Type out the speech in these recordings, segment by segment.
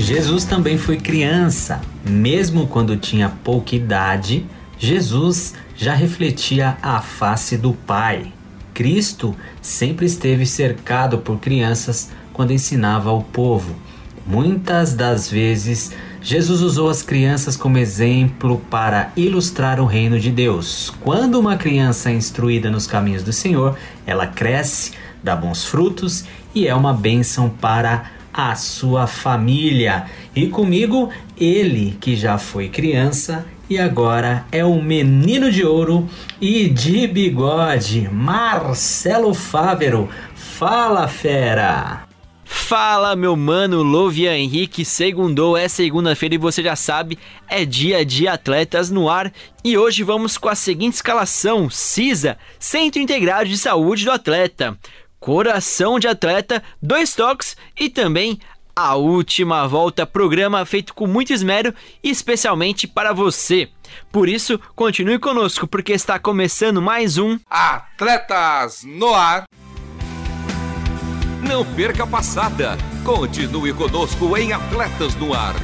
Jesus também foi criança. Mesmo quando tinha pouca idade, Jesus já refletia a face do Pai. Cristo sempre esteve cercado por crianças quando ensinava ao povo. Muitas das vezes, Jesus usou as crianças como exemplo para ilustrar o reino de Deus. Quando uma criança é instruída nos caminhos do Senhor, ela cresce, dá bons frutos e é uma bênção para a sua família. E comigo, ele que já foi criança e agora é um menino de ouro e de bigode, Marcelo Fávero. Fala, fera! Fala, meu mano Lovia Henrique. Segundou é segunda-feira e você já sabe, é dia de atletas no ar. E hoje vamos com a seguinte escalação: CISA, Centro Integrado de Saúde do Atleta. Coração de Atleta, dois toques e também a última volta, programa feito com muito esmero e especialmente para você. Por isso, continue conosco porque está começando mais um Atletas no Ar. Não perca a passada. Continue conosco em Atletas no Ar.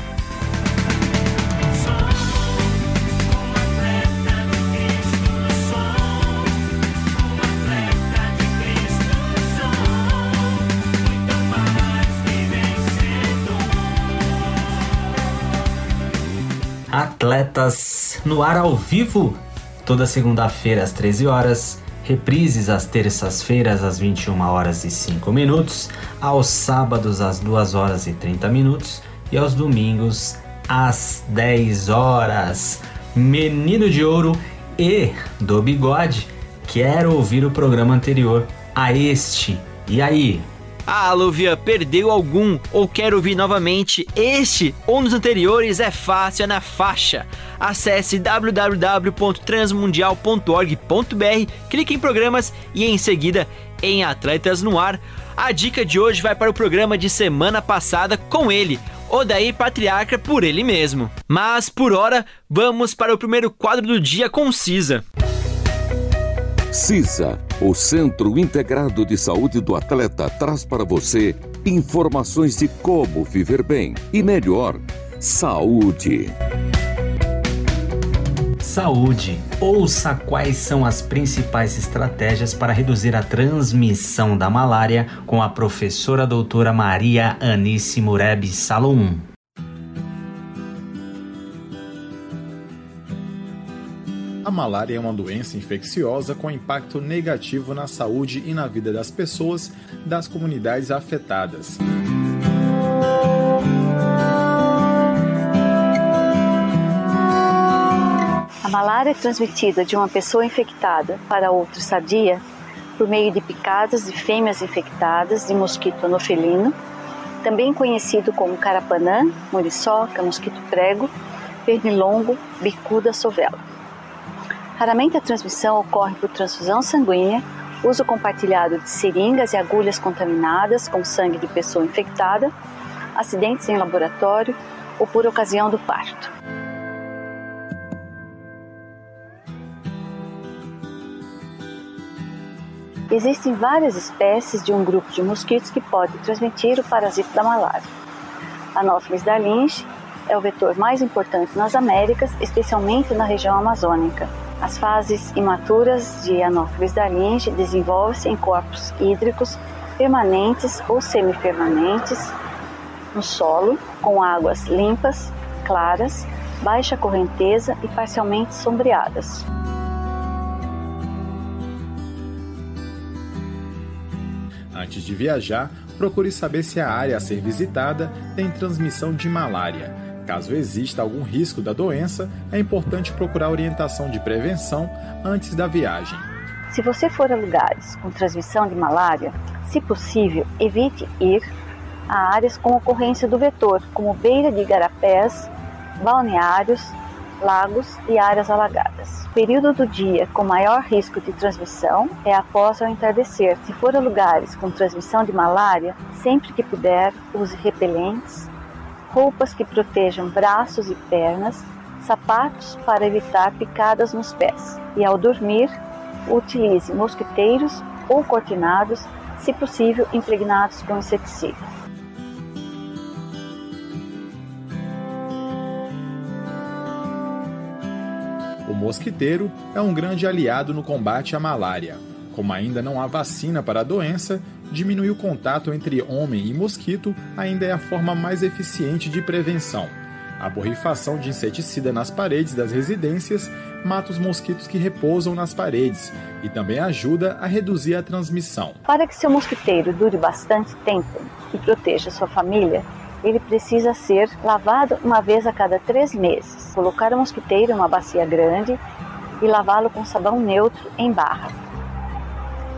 Atletas no ar ao vivo, toda segunda-feira às 13 horas, reprises às terças-feiras às 21 horas e 5 minutos, aos sábados às 2 horas e 30 minutos e aos domingos às 10 horas. Menino de Ouro e do Bigode, quero ouvir o programa anterior a este. E aí, ah, Luvia, perdeu algum ou quer ouvir novamente este ou nos anteriores? É fácil, é na faixa. Acesse www.transmundial.org.br, clique em programas e em seguida em Atletas no Ar. A dica de hoje vai para o programa de semana passada com ele, Odair Patriarca por ele mesmo. Mas por hora, vamos para o primeiro quadro do dia com Cisa. CISA, o Centro Integrado de Saúde do Atleta, traz para você informações de como viver bem e melhor. Saúde. Saúde. Ouça quais são as principais estratégias para reduzir a transmissão da malária com a professora doutora Maria Anice Mureb Salom. A malária é uma doença infecciosa com impacto negativo na saúde e na vida das pessoas das comunidades afetadas. A malária é transmitida de uma pessoa infectada para outra sadia por meio de picadas de fêmeas infectadas de mosquito anofelino, também conhecido como carapanã, muriçoca, mosquito prego, pernilongo, bicuda sovela. Raramente a transmissão ocorre por transfusão sanguínea, uso compartilhado de seringas e agulhas contaminadas com sangue de pessoa infectada, acidentes em laboratório ou por ocasião do parto. Existem várias espécies de um grupo de mosquitos que pode transmitir o parasito da malária. Anopheles darlinge é o vetor mais importante nas Américas, especialmente na região amazônica. As fases imaturas de Anopheles darlinge desenvolvem-se em corpos hídricos permanentes ou semipermanentes no solo, com águas limpas, claras, baixa correnteza e parcialmente sombreadas. Antes de viajar, procure saber se a área a ser visitada tem transmissão de malária. Caso exista algum risco da doença, é importante procurar orientação de prevenção antes da viagem. Se você for a lugares com transmissão de malária, se possível, evite ir a áreas com ocorrência do vetor, como beira de igarapés, balneários, lagos e áreas alagadas. O período do dia com maior risco de transmissão é após o entardecer. Se for a lugares com transmissão de malária, sempre que puder, use repelentes, roupas que protejam braços e pernas, sapatos para evitar picadas nos pés e ao dormir, utilize mosquiteiros ou cortinados, se possível impregnados com inseticida. O mosquiteiro é um grande aliado no combate à malária. Como ainda não há vacina para a doença, diminuir o contato entre homem e mosquito ainda é a forma mais eficiente de prevenção. A borrifação de inseticida nas paredes das residências mata os mosquitos que repousam nas paredes e também ajuda a reduzir a transmissão. Para que seu mosquiteiro dure bastante tempo e proteja sua família, ele precisa ser lavado uma vez a cada três meses. Colocar o mosquiteiro em uma bacia grande e lavá-lo com sabão neutro em barra.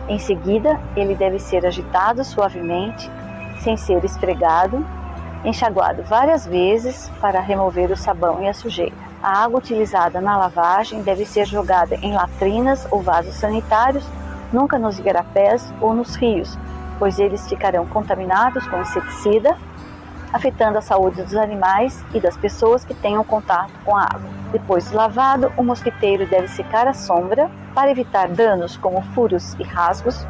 Em seguida, ele deve ser agitado suavemente, sem ser esfregado, enxaguado várias vezes para remover o sabão e a sujeira. A água utilizada na lavagem deve ser jogada em latrinas ou vasos sanitários, nunca nos igarapés ou nos rios, pois eles ficarão contaminados com inseticida afetando a saúde dos animais e das pessoas que tenham contato com a água. Depois de lavado, o mosquiteiro deve secar à sombra para evitar danos como furos e rasgos.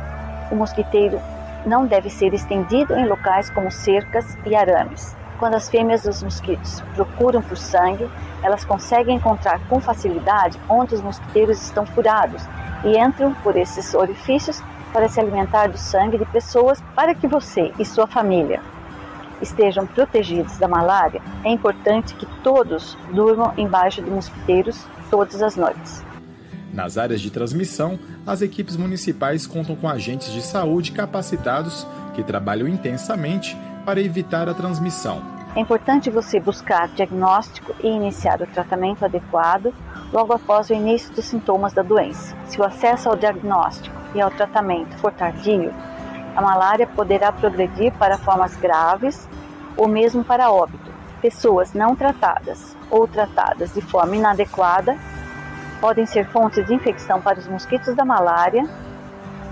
O mosquiteiro não deve ser estendido em locais como cercas e arames. Quando as fêmeas dos mosquitos procuram por sangue, elas conseguem encontrar com facilidade onde os mosquiteiros estão furados e entram por esses orifícios para se alimentar do sangue de pessoas para que você e sua família estejam protegidos da malária, é importante que todos durmam embaixo de mosquiteiros todas as noites. Nas áreas de transmissão, as equipes municipais contam com agentes de saúde capacitados que trabalham intensamente para evitar a transmissão. É importante você buscar diagnóstico e iniciar o tratamento adequado logo após o início dos sintomas da doença. Se o acesso ao diagnóstico e ao tratamento for tardio, a malária poderá progredir para formas graves ou mesmo para óbito. Pessoas não tratadas ou tratadas de forma inadequada podem ser fontes de infecção para os mosquitos da malária,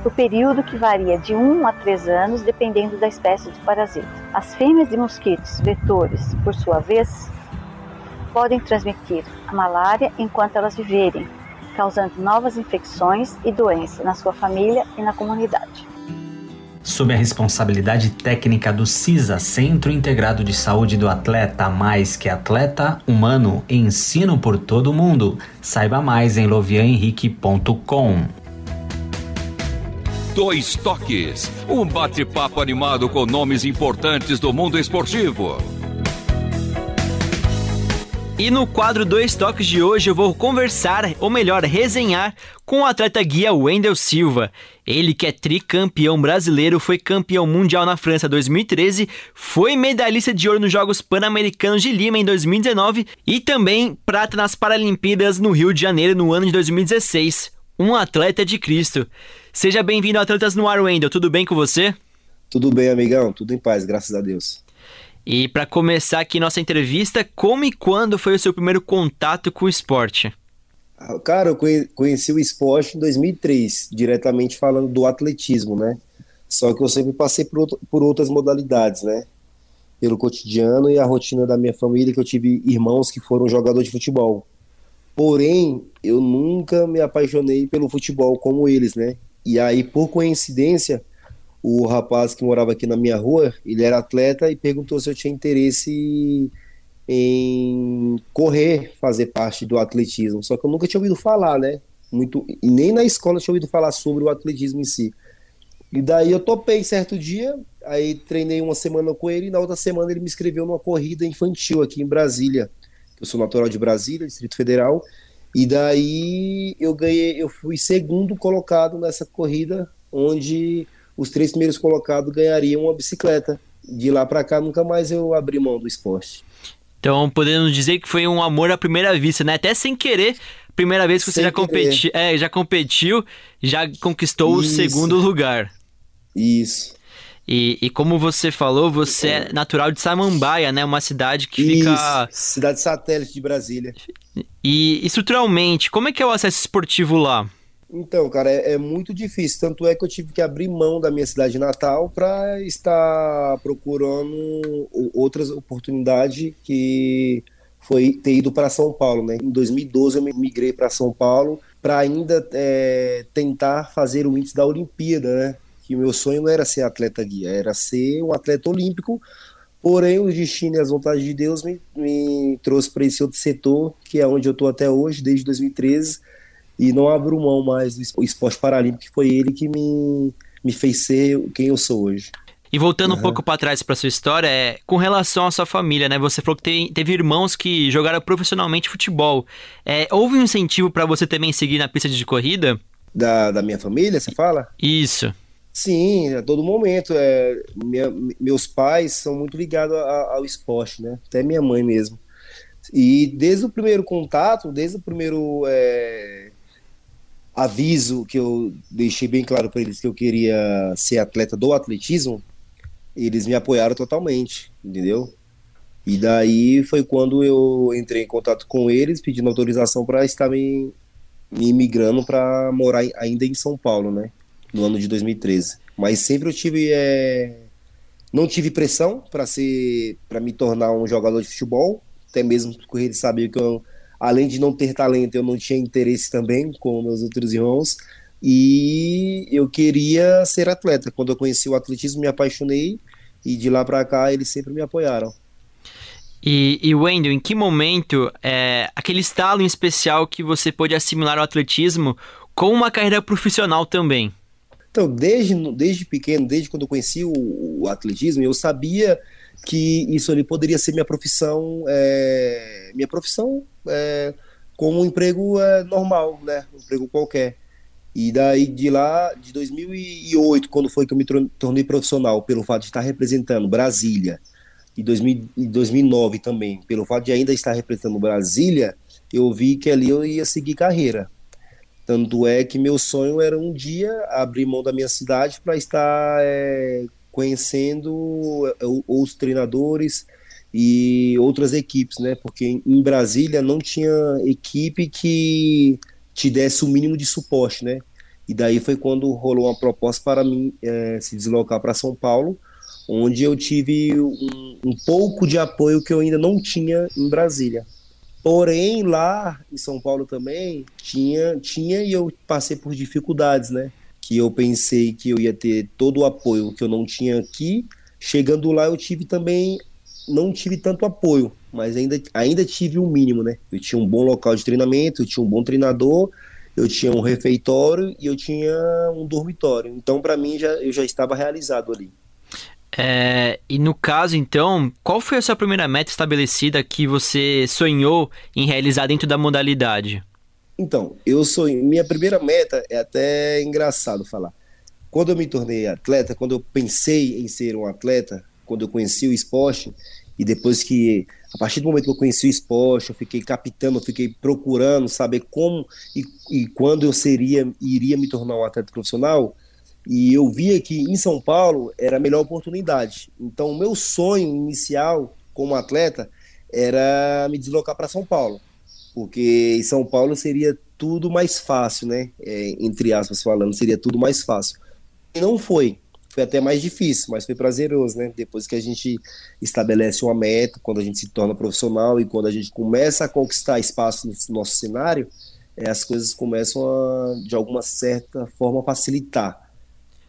o período que varia de 1 a 3 anos, dependendo da espécie de parasita. As fêmeas de mosquitos vetores, por sua vez, podem transmitir a malária enquanto elas viverem, causando novas infecções e doenças na sua família e na comunidade sob a responsabilidade técnica do CISA, Centro Integrado de Saúde do Atleta, mais que atleta humano, ensino por todo o mundo. Saiba mais em lovianhenrique.com. Dois Toques, um bate-papo animado com nomes importantes do mundo esportivo. E no quadro Dois Toques de hoje eu vou conversar, ou melhor, resenhar, com o atleta guia Wendel Silva. Ele que é tricampeão brasileiro, foi campeão mundial na França 2013, foi medalhista de ouro nos Jogos Pan-Americanos de Lima em 2019 e também prata nas Paralimpíadas no Rio de Janeiro no ano de 2016. Um atleta de Cristo. Seja bem-vindo Atletas no Ar, Wendel. Tudo bem com você? Tudo bem, amigão. Tudo em paz, graças a Deus. E para começar aqui nossa entrevista, como e quando foi o seu primeiro contato com o esporte? Ah, cara, eu conheci o esporte em 2003, diretamente falando do atletismo, né? Só que eu sempre passei por, por outras modalidades, né? Pelo cotidiano e a rotina da minha família, que eu tive irmãos que foram jogadores de futebol. Porém, eu nunca me apaixonei pelo futebol como eles, né? E aí, por coincidência, o rapaz que morava aqui na minha rua, ele era atleta e perguntou se eu tinha interesse em correr, fazer parte do atletismo. Só que eu nunca tinha ouvido falar, né? Muito, e nem na escola tinha ouvido falar sobre o atletismo em si. E daí eu topei certo dia, aí treinei uma semana com ele e na outra semana ele me inscreveu numa corrida infantil aqui em Brasília. Eu sou natural de Brasília, Distrito Federal, e daí eu ganhei, eu fui segundo colocado nessa corrida, onde os três primeiros colocados ganhariam uma bicicleta. De lá para cá, nunca mais eu abri mão do esporte. Então, podemos dizer que foi um amor à primeira vista, né? Até sem querer, primeira vez que você já, competi é, já competiu, já conquistou Isso. o segundo lugar. Isso. E, e, como você falou, você é natural de Samambaia, né? Uma cidade que Isso, fica. Cidade satélite de Brasília. E estruturalmente, como é que é o acesso esportivo lá? Então, cara, é, é, muito difícil. Tanto é que eu tive que abrir mão da minha cidade natal para estar procurando outras oportunidades que foi ter ido para São Paulo, né? Em 2012 eu migrei para São Paulo para ainda é, tentar fazer o índice da Olimpíada, né? Que meu sonho não era ser atleta guia, era ser um atleta olímpico. Porém, o destino e as vontades de Deus me, me trouxe para esse outro setor, que é onde eu estou até hoje, desde 2013 e não abro mão mais do esporte paralímpico, que foi ele que me, me fez ser quem eu sou hoje. E voltando uhum. um pouco para trás para sua história, é, com relação à sua família, né? Você falou que tem, teve irmãos que jogaram profissionalmente futebol. É, houve um incentivo para você também seguir na pista de corrida? Da, da minha família, você fala? Isso. Sim, a todo momento. É, minha, meus pais são muito ligados a, ao esporte, né? Até minha mãe mesmo. E desde o primeiro contato, desde o primeiro é, aviso que eu deixei bem claro para eles que eu queria ser atleta do atletismo, eles me apoiaram totalmente, entendeu? E daí foi quando eu entrei em contato com eles, pedindo autorização para estar me, me migrando para morar ainda em São Paulo, né? No ano de 2013. Mas sempre eu tive. É... Não tive pressão para ser. para me tornar um jogador de futebol, até mesmo porque eles sabiam que eu além de não ter talento, eu não tinha interesse também, com meus outros irmãos, e eu queria ser atleta. Quando eu conheci o atletismo, me apaixonei, e de lá para cá eles sempre me apoiaram. E, e Wendel, em que momento é, aquele estalo em especial que você pôde assimilar o atletismo com uma carreira profissional também? Então, desde, desde pequeno, desde quando eu conheci o, o atletismo, eu sabia que isso ali poderia ser minha profissão, é, minha profissão é, como um emprego é, normal, né, um emprego qualquer. E daí de lá, de 2008, quando foi que eu me tornei profissional, pelo fato de estar representando Brasília, e 2009 também, pelo fato de ainda estar representando Brasília, eu vi que ali eu ia seguir carreira. Tanto é que meu sonho era um dia abrir mão da minha cidade para estar é, conhecendo é, os treinadores e outras equipes, né? Porque em Brasília não tinha equipe que te desse o mínimo de suporte, né? E daí foi quando rolou uma proposta para mim é, se deslocar para São Paulo, onde eu tive um, um, pouco de apoio que eu ainda não tinha em Brasília. Porém, lá em São Paulo também tinha, tinha e eu passei por dificuldades, né? Que eu pensei que eu ia ter todo o apoio que eu não tinha aqui. Chegando lá, eu tive também, não tive tanto apoio, mas ainda, ainda tive o um mínimo, né? Eu tinha um bom local de treinamento, eu tinha um bom treinador, eu tinha um refeitório e eu tinha um dormitório. Então, para mim, já, eu já estava realizado ali. É, e no caso, então, qual foi a sua primeira meta estabelecida que você sonhou em realizar dentro da modalidade? Então, eu sou. Minha primeira meta é até engraçado falar. Quando eu me tornei atleta, quando eu pensei em ser um atleta, quando eu conheci o esporte, e depois que, a partir do momento que eu conheci o esporte, eu fiquei captando, eu fiquei procurando saber como e, e quando eu seria, iria me tornar um atleta profissional, e eu via que em São Paulo era a melhor oportunidade. Então, o meu sonho inicial como atleta era me deslocar para São Paulo porque em São Paulo seria tudo mais fácil, né? É, entre aspas falando, seria tudo mais fácil. E não foi. Foi até mais difícil, mas foi prazeroso, né? Depois que a gente estabelece uma meta, quando a gente se torna profissional e quando a gente começa a conquistar espaço no nosso cenário, é, as coisas começam a, de alguma certa forma, facilitar.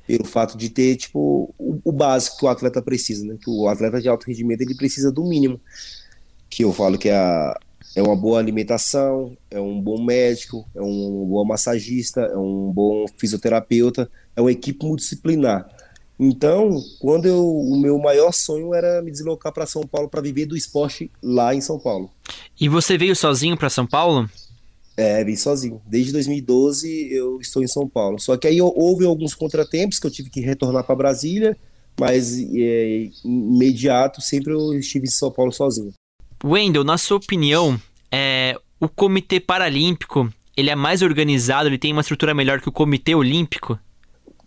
Pelo fato de ter, tipo, o, o básico que o atleta precisa, né? Que o atleta de alto rendimento, ele precisa do mínimo. Que eu falo que é a, é uma boa alimentação, é um bom médico, é um bom massagista, é um bom fisioterapeuta, é uma equipe multidisciplinar. Então, quando eu, o meu maior sonho era me deslocar para São Paulo para viver do esporte lá em São Paulo. E você veio sozinho para São Paulo? É, vim sozinho. Desde 2012 eu estou em São Paulo. Só que aí houve alguns contratempos que eu tive que retornar para Brasília, mas é, imediato sempre eu estive em São Paulo sozinho. Wendel, na sua opinião, é, o Comitê Paralímpico ele é mais organizado, ele tem uma estrutura melhor que o Comitê Olímpico?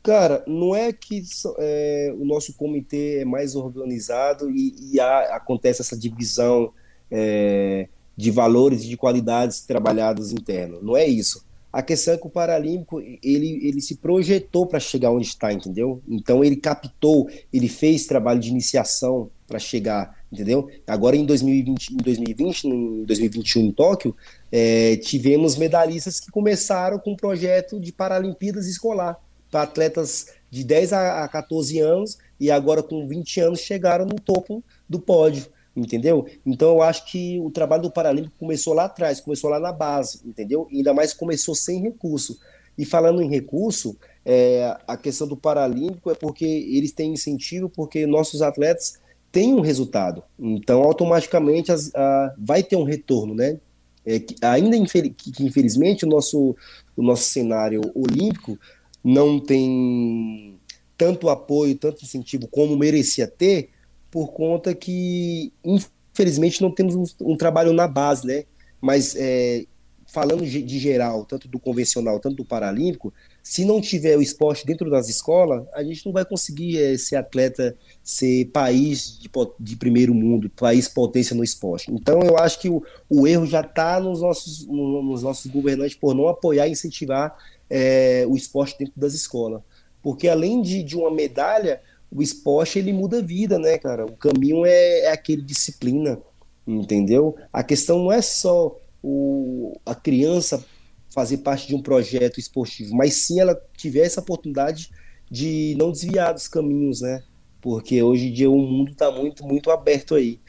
Cara, não é que é, o nosso comitê é mais organizado e, e há, acontece essa divisão é, de valores e de qualidades trabalhadas interno. Não é isso. A questão é que o Paralímpico ele, ele se projetou para chegar onde está, entendeu? Então ele captou, ele fez trabalho de iniciação para chegar, entendeu? Agora em 2020, em 2020, em 2021 em Tóquio, é, tivemos medalhistas que começaram com um projeto de Paralimpíadas escolar para atletas de 10 a 14 anos e agora com 20 anos chegaram no topo do pódio entendeu? Então eu acho que o trabalho do Paralímpico começou lá atrás, começou lá na base, entendeu? E ainda mais começou sem recurso. E falando em recurso, é, a questão do Paralímpico é porque eles têm incentivo, porque nossos atletas têm um resultado. Então, automaticamente, as, a, vai ter um retorno, né? É, que, ainda infel que, infelizmente, o nosso, o nosso cenário olímpico não tem tanto apoio, tanto incentivo como merecia ter, por conta que, infelizmente, não temos um, um trabalho na base, né? Mas é, falando de geral, tanto do convencional, tanto do paralímpico, se não tiver o esporte dentro das escolas, a gente não vai conseguir é, ser atleta, ser país de, de, primeiro mundo, país potência no esporte. Então, eu acho que o, o erro já está nos nossos, no, nos nossos governantes por não apoiar e incentivar é, o esporte dentro das escolas. Porque além de, de uma medalha, o esporte ele muda a vida, né, cara? O caminho é, é aquele disciplina, entendeu? A questão não é só o, a criança fazer parte de um projeto esportivo, mas sim ela tiver essa oportunidade de não desviar dos caminhos, né? Porque hoje em dia o mundo está muito, muito aberto aí.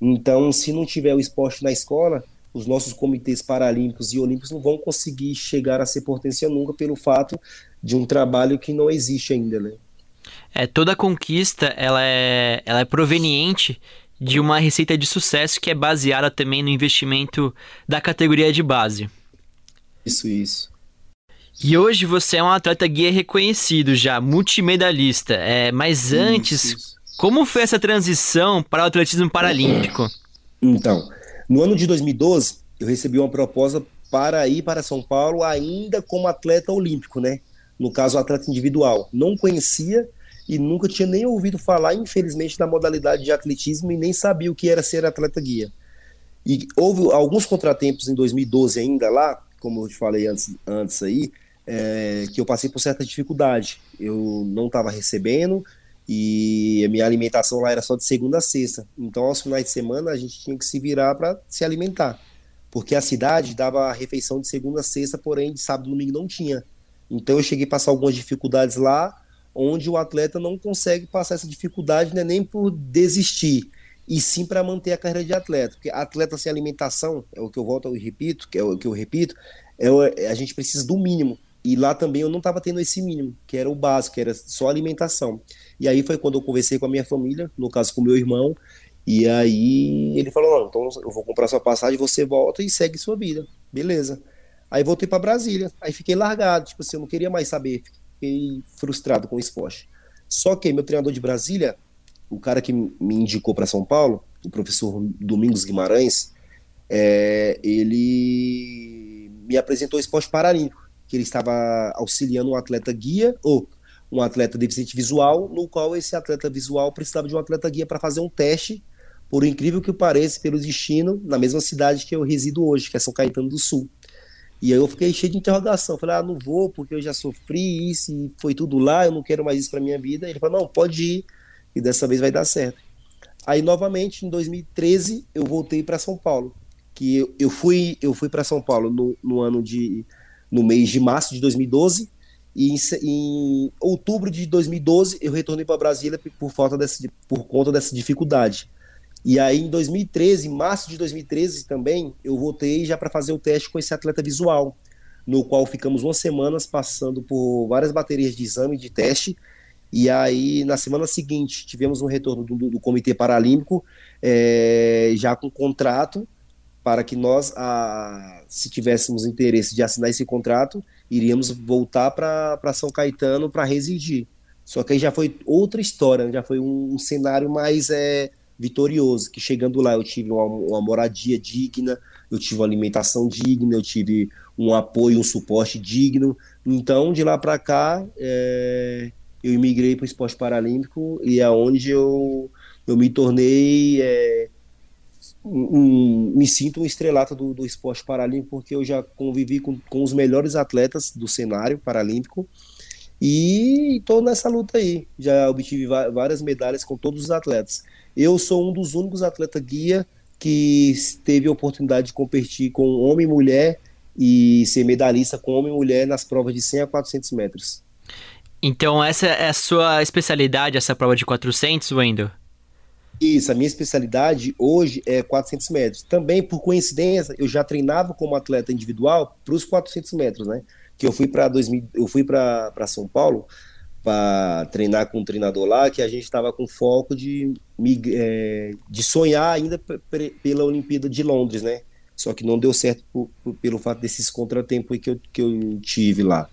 Então, se não tiver o esporte na escola, os nossos comitês paralímpicos e olímpicos não vão conseguir chegar a ser potência nunca pelo fato de um trabalho que não existe ainda, né? É, toda conquista ela é, ela é proveniente de uma receita de sucesso que é baseada também no investimento da categoria de base. Isso, isso. E hoje você é um atleta guia reconhecido já, multimedalista. É, mas antes, isso, isso. como foi essa transição para o atletismo paralímpico? Então, no ano de 2012, eu recebi uma proposta para ir para São Paulo ainda como atleta olímpico, né? No caso, atleta individual. Não conhecia e nunca tinha nem ouvido falar, infelizmente, da modalidade de atletismo e nem sabia o que era ser atleta guia. E houve alguns contratempos em 2012 ainda lá, como eu te falei antes, antes aí, é, que eu passei por certa dificuldade. Eu não estava recebendo e a minha alimentação lá era só de segunda a sexta. Então, aos finais de semana, a gente tinha que se virar para se alimentar. Porque a cidade dava refeição de segunda a sexta, porém de sábado e domingo não tinha. Então, eu cheguei a passar algumas dificuldades lá, onde o atleta não consegue passar essa dificuldade né, nem por desistir, e sim para manter a carreira de atleta. Porque atleta sem alimentação, é o que eu volto e repito, que é o que eu repito, é, a gente precisa do mínimo. E lá também eu não estava tendo esse mínimo, que era o básico, que era só alimentação. E aí foi quando eu conversei com a minha família, no caso com meu irmão, e aí ele falou: não, então eu vou comprar sua passagem, você volta e segue sua vida. Beleza. Aí voltei para Brasília, aí fiquei largado, tipo assim, eu não queria mais saber, fiquei frustrado com o esporte. Só que meu treinador de Brasília, o cara que me indicou para São Paulo, o professor Domingos Guimarães, é, ele me apresentou o esporte paralímpico, que ele estava auxiliando um atleta guia, ou um atleta deficiente visual, no qual esse atleta visual precisava de um atleta guia para fazer um teste, por incrível que pareça, pelo destino, na mesma cidade que eu resido hoje, que é São Caetano do Sul. E aí eu fiquei cheio de interrogação. Falei, ah, não vou porque eu já sofri isso e foi tudo lá, eu não quero mais isso para minha vida. Ele falou, não, pode ir e dessa vez vai dar certo. Aí novamente em 2013 eu voltei para São Paulo, que eu, fui eu fui para São Paulo no, no, ano de no mês de março de 2012 e em, em outubro de 2012 eu retornei para Brasília por falta dessa por conta dessa dificuldade. E aí, em 2013, em março de 2013 também, eu voltei já para fazer o teste com esse atleta visual, no qual ficamos umas semanas passando por várias baterias de exame de teste. E aí, na semana seguinte, tivemos um retorno do, do Comitê Paralímpico, é, já com contrato, para que nós, a, se tivéssemos interesse de assinar esse contrato, iríamos voltar para São Caetano para residir. Só que aí já foi outra história, né? já foi um, um cenário mais é, vitorioso, que chegando lá eu tive uma, uma moradia digna, eu tive uma alimentação digna, eu tive um apoio, um suporte digno. Então, de lá para cá, é, eu imigrei para o esporte paralímpico e é onde eu, eu me tornei. É, um, me sinto um estrelato do, do esporte paralímpico porque eu já convivi com, com os melhores atletas do cenário paralímpico e estou nessa luta aí. Já obtive várias medalhas com todos os atletas. Eu sou um dos únicos atletas guia que teve a oportunidade de competir com homem e mulher e ser medalhista com homem e mulher nas provas de 100 a 400 metros. Então essa é a sua especialidade, essa prova de 400, Wendel? Isso, a minha especialidade hoje é 400 metros. Também, por coincidência, eu já treinava como atleta individual para os 400 metros, né? Que eu fui para 2000, eu fui para São Paulo para treinar com um treinador lá, que a gente estava com foco de, é, de sonhar ainda pela Olimpíada de Londres, né? Só que não deu certo por, por, pelo fato desses contratempos que eu, que eu tive lá.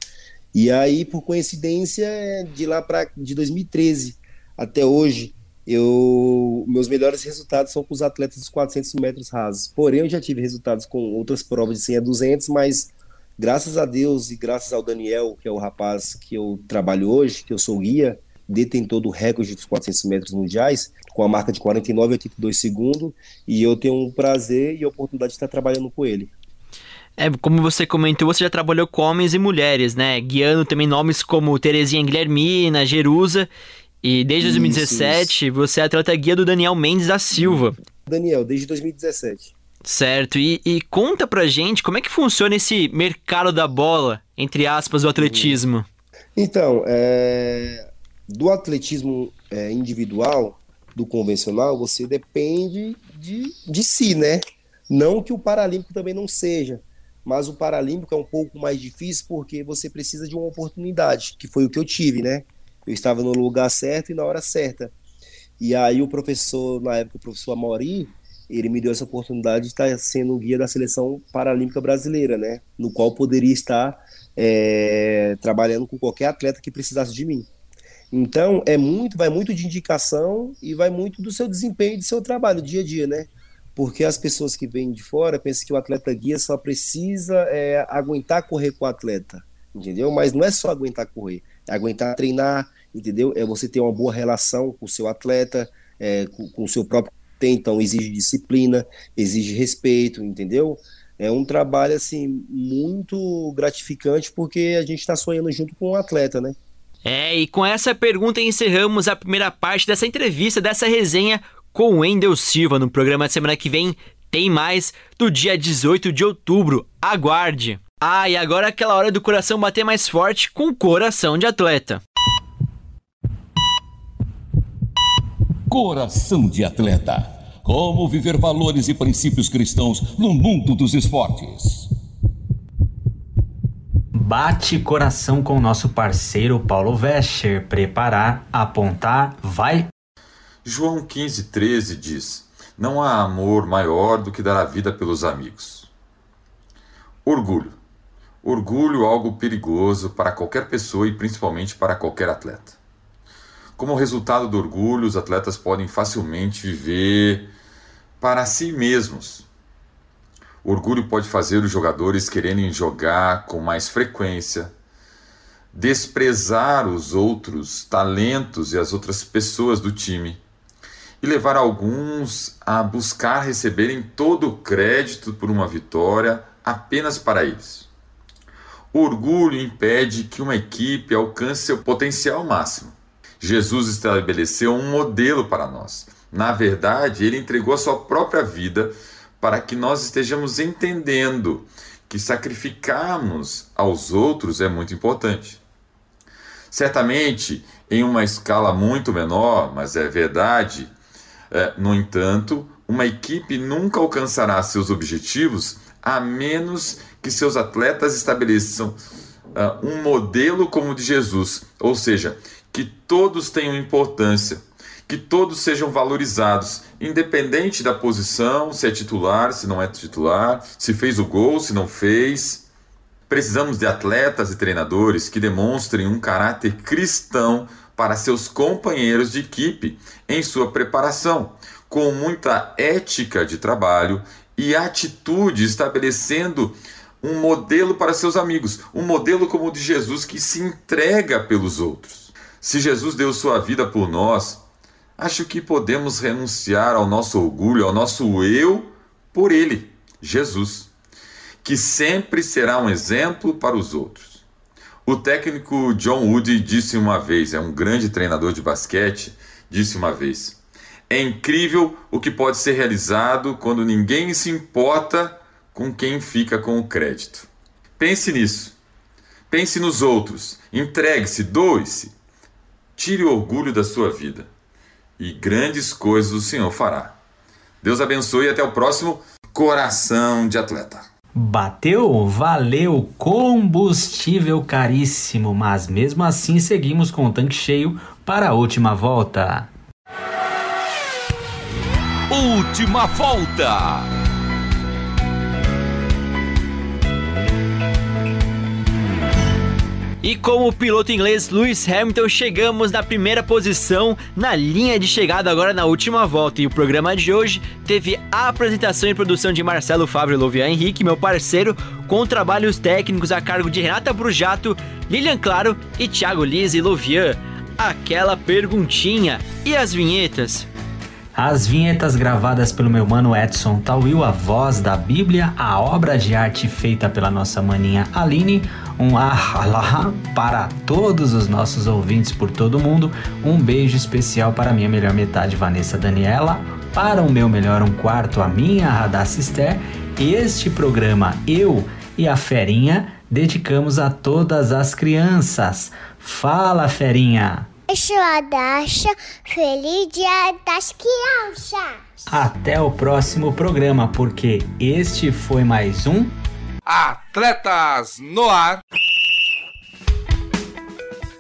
E aí, por coincidência, de lá para de 2013 até hoje, eu meus melhores resultados são com os atletas dos 400 metros rasos. Porém, eu já tive resultados com outras provas de 100 a 200, mas graças a Deus e graças ao Daniel, que é o rapaz que eu trabalho hoje, que eu sou guia, detentor do recorde dos 400 metros mundiais, com a marca de 49,82 segundos, e eu tenho um prazer e a oportunidade de estar trabalhando com ele. É, como você comentou, você já trabalhou com homens e mulheres, né? Guiando também nomes como Terezinha Guilhermina, Jerusa, e desde 2017 isso. você é atleta guia do Daniel Mendes da Silva. Daniel, desde 2017. Certo, e, e, conta pra gente como é que funciona esse mercado da bola, entre aspas, do atletismo. Então, é, do atletismo é, individual, do convencional, você depende de, de si, né? Não que o Paralímpico também não seja, mas o Paralímpico é um pouco mais difícil porque você precisa de uma oportunidade, que foi o que eu tive, né? eu estava no lugar certo e na hora certa. E aí o professor, na época o professor Amori, ele me deu essa oportunidade de estar sendo guia da seleção paralímpica brasileira, né? No qual poderia estar é, trabalhando com qualquer atleta que precisasse de mim. Então é muito, vai muito de indicação e vai muito do seu desempenho, do seu trabalho dia a dia, né? Porque as pessoas que vêm de fora pensam que o atleta guia só precisa é, aguentar correr com o atleta, entendeu? Mas não é só aguentar correr, é aguentar treinar, entendeu? É você ter uma boa relação com o seu atleta, é, com, com o seu próprio então exige disciplina, exige respeito, entendeu? É um trabalho assim muito gratificante porque a gente está sonhando junto com o atleta, né? É, e com essa pergunta encerramos a primeira parte dessa entrevista, dessa resenha com o Wendel Silva. No programa de semana que vem tem mais do dia 18 de outubro. Aguarde! Ah, e agora é aquela hora do coração bater mais forte com o coração de atleta. Coração de Atleta. Como viver valores e princípios cristãos no mundo dos esportes. Bate coração com o nosso parceiro Paulo Vescher. Preparar, apontar, vai. João 15,13 diz: Não há amor maior do que dar a vida pelos amigos. Orgulho. Orgulho algo perigoso para qualquer pessoa e principalmente para qualquer atleta. Como resultado do orgulho, os atletas podem facilmente viver para si mesmos. O orgulho pode fazer os jogadores quererem jogar com mais frequência, desprezar os outros talentos e as outras pessoas do time e levar alguns a buscar receberem todo o crédito por uma vitória apenas para eles. O orgulho impede que uma equipe alcance seu potencial máximo. Jesus estabeleceu um modelo para nós. Na verdade, ele entregou a sua própria vida para que nós estejamos entendendo que sacrificarmos aos outros é muito importante. Certamente, em uma escala muito menor, mas é verdade, é, no entanto, uma equipe nunca alcançará seus objetivos a menos que seus atletas estabeleçam uh, um modelo como o de Jesus, ou seja, que todos tenham importância, que todos sejam valorizados, independente da posição, se é titular, se não é titular, se fez o gol, se não fez. Precisamos de atletas e treinadores que demonstrem um caráter cristão para seus companheiros de equipe em sua preparação, com muita ética de trabalho e atitude, estabelecendo um modelo para seus amigos, um modelo como o de Jesus que se entrega pelos outros. Se Jesus deu sua vida por nós, acho que podemos renunciar ao nosso orgulho, ao nosso eu por ele, Jesus, que sempre será um exemplo para os outros. O técnico John Woody disse uma vez, é um grande treinador de basquete, disse uma vez: É incrível o que pode ser realizado quando ninguém se importa com quem fica com o crédito. Pense nisso. Pense nos outros. Entregue-se, doe-se. Tire o orgulho da sua vida. E grandes coisas o Senhor fará. Deus abençoe e até o próximo Coração de Atleta. Bateu? Valeu! Combustível caríssimo, mas mesmo assim seguimos com o tanque cheio para a última volta. Última volta! E com o piloto inglês Lewis Hamilton, chegamos na primeira posição na linha de chegada agora na última volta. E o programa de hoje teve a apresentação e produção de Marcelo Fábio Lovian Henrique, meu parceiro, com trabalhos técnicos a cargo de Renata Brujato, Lilian Claro e Thiago Lise Lovian. Aquela perguntinha e as vinhetas? As vinhetas gravadas pelo meu mano Edson Tawil, a voz da Bíblia, a obra de arte feita pela nossa maninha Aline, um ah para todos os nossos ouvintes por todo mundo, um beijo especial para minha melhor metade Vanessa Daniela, para o meu melhor um quarto a minha Esther, este programa eu e a Ferinha dedicamos a todas as crianças. Fala, Ferinha! Deixa feliz dia das crianças. Até o próximo programa, porque este foi mais um Atletas no Ar.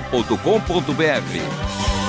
jornal.com.br.